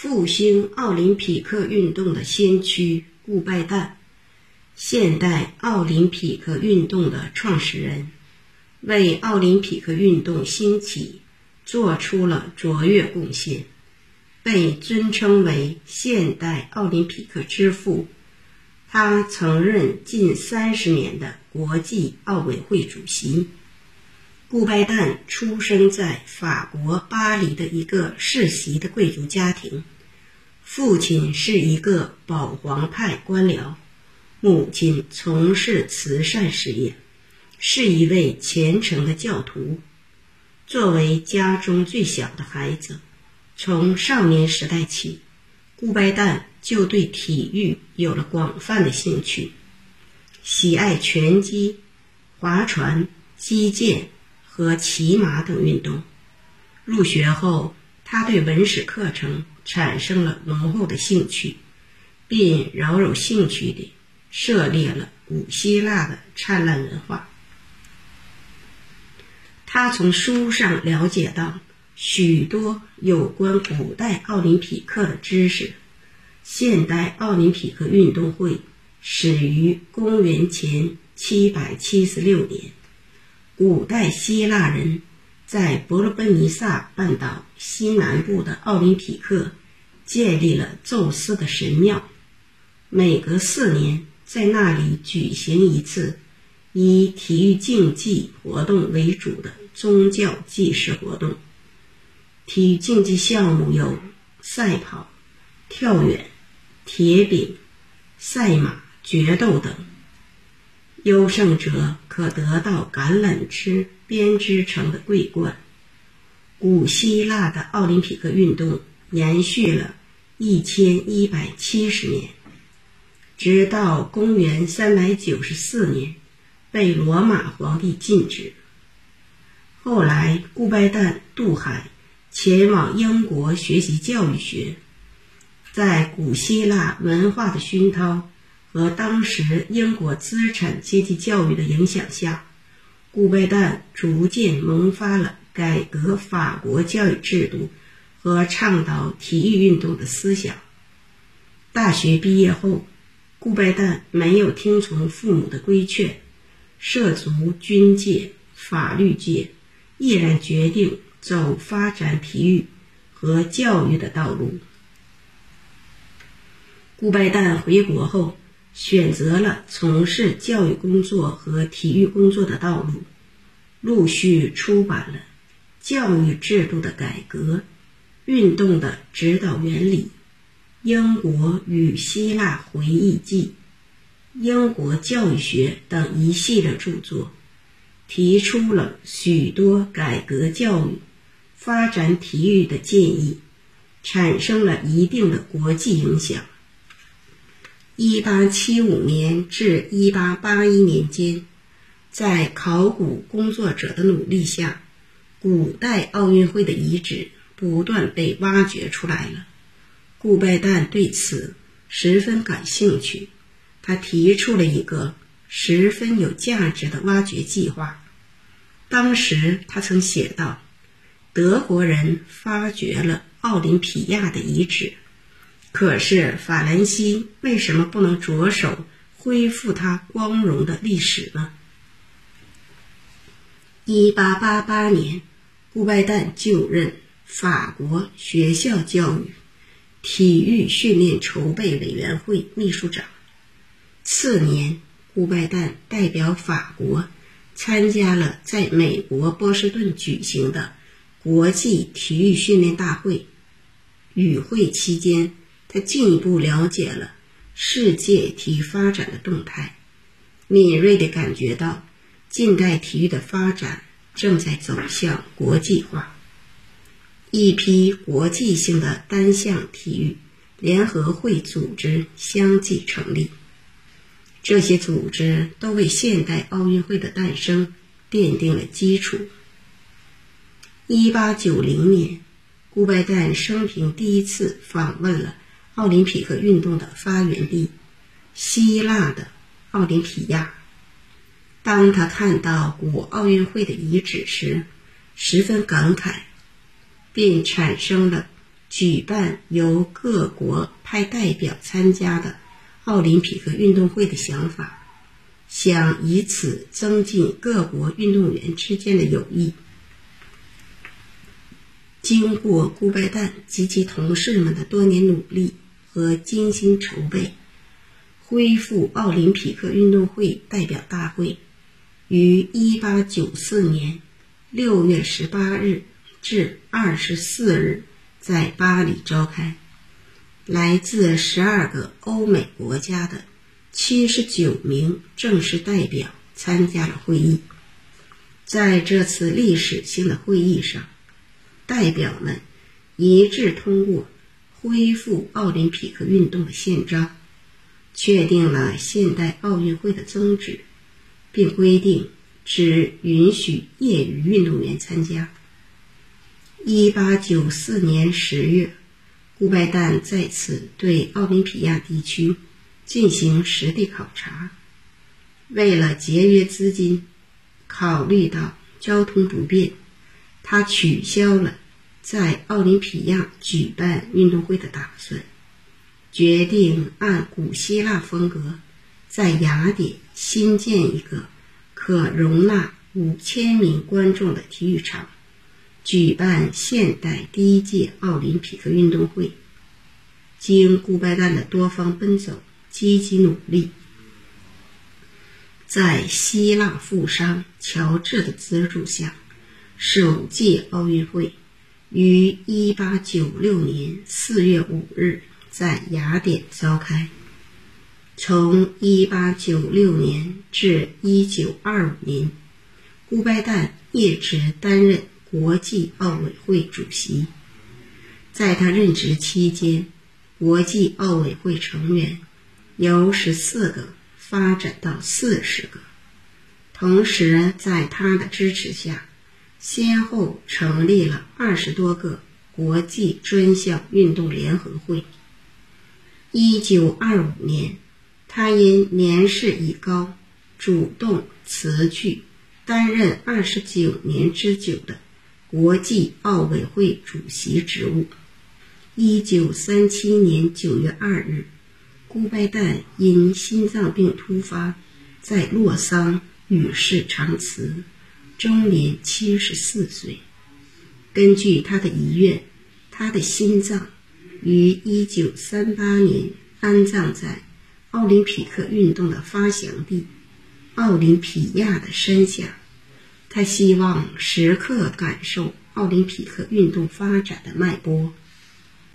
复兴奥林匹克运动的先驱顾拜旦，现代奥林匹克运动的创始人，为奥林匹克运动兴起做出了卓越贡献，被尊称为现代奥林匹克之父。他曾任近三十年的国际奥委会主席。顾拜旦出生在法国巴黎的一个世袭的贵族家庭，父亲是一个保皇派官僚，母亲从事慈善事业，是一位虔诚的教徒。作为家中最小的孩子，从少年时代起，顾拜旦就对体育有了广泛的兴趣，喜爱拳击、划船、击剑。和骑马等运动。入学后，他对文史课程产生了浓厚的兴趣，并饶有兴趣地涉猎了古希腊的灿烂文化。他从书上了解到许多有关古代奥林匹克的知识。现代奥林匹克运动会始于公元前七百七十六年。古代希腊人在伯罗奔尼撒半岛西南部的奥林匹克建立了宙斯的神庙，每隔四年在那里举行一次以体育竞技活动为主的宗教祭祀活动。体育竞技项目有赛跑、跳远、铁饼、赛马、决斗等。优胜者可得到橄榄枝编织成的桂冠。古希腊的奥林匹克运动延续了一千一百七十年，直到公元三百九十四年被罗马皇帝禁止。后来，顾拜旦渡海前往英国学习教育学，在古希腊文化的熏陶。和当时英国资产阶级教育的影响下，顾拜旦逐渐萌发了改革法国教育制度和倡导体育运动的思想。大学毕业后，顾拜旦没有听从父母的规劝，涉足军界、法律界，毅然决定走发展体育和教育的道路。顾拜旦回国后。选择了从事教育工作和体育工作的道路，陆续出版了《教育制度的改革》《运动的指导原理》《英国与希腊回忆记》《英国教育学》等一系列著作，提出了许多改革教育、发展体育的建议，产生了一定的国际影响。一八七五年至一八八一年间，在考古工作者的努力下，古代奥运会的遗址不断被挖掘出来了。顾拜旦对此十分感兴趣，他提出了一个十分有价值的挖掘计划。当时他曾写道：“德国人发掘了奥林匹亚的遗址。”可是法兰西为什么不能着手恢复它光荣的历史呢？一八八八年，顾拜旦就任法国学校教育、体育训练筹备委员会秘书长。次年，顾拜旦代表法国参加了在美国波士顿举行的国际体育训练大会。与会期间。他进一步了解了世界体育发展的动态，敏锐地感觉到近代体育的发展正在走向国际化。一批国际性的单项体育联合会组织相继成立，这些组织都为现代奥运会的诞生奠定了基础。一八九零年，顾拜旦生平第一次访问了。奥林匹克运动的发源地，希腊的奥林匹亚。当他看到古奥运会的遗址时，十分感慨，并产生了举办由各国派代表参加的奥林匹克运动会的想法，想以此增进各国运动员之间的友谊。经过顾拜旦及其同事们的多年努力和精心筹备，恢复奥林匹克运动会代表大会于1894年6月18日至24日在巴黎召开。来自12个欧美国家的79名正式代表参加了会议。在这次历史性的会议上，代表们一致通过恢复奥林匹克运动的宪章，确定了现代奥运会的宗旨，并规定只允许业余运动员参加。一八九四年十月，顾拜旦再次对奥林匹亚地区进行实地考察，为了节约资金，考虑到交通不便。他取消了在奥林匹亚举办运动会的打算，决定按古希腊风格，在雅典新建一个可容纳五千名观众的体育场，举办现代第一届奥林匹克运动会。经顾拜旦的多方奔走、积极努力，在希腊富商乔治的资助下。首届奥运会于1896年4月5日在雅典召开。从1896年至1925年，顾拜旦一直担任国际奥委会主席。在他任职期间，国际奥委会成员由14个发展到40个。同时，在他的支持下，先后成立了二十多个国际专项运动联合会。一九二五年，他因年事已高，主动辞去担任二十九年之久的国际奥委会主席职务。一九三七年九月二日，顾拜旦因心脏病突发，在洛桑与世长辞。终年七十四岁。根据他的遗愿，他的心脏于一九三八年安葬在奥林匹克运动的发祥地——奥林匹亚的山下。他希望时刻感受奥林匹克运动发展的脉搏。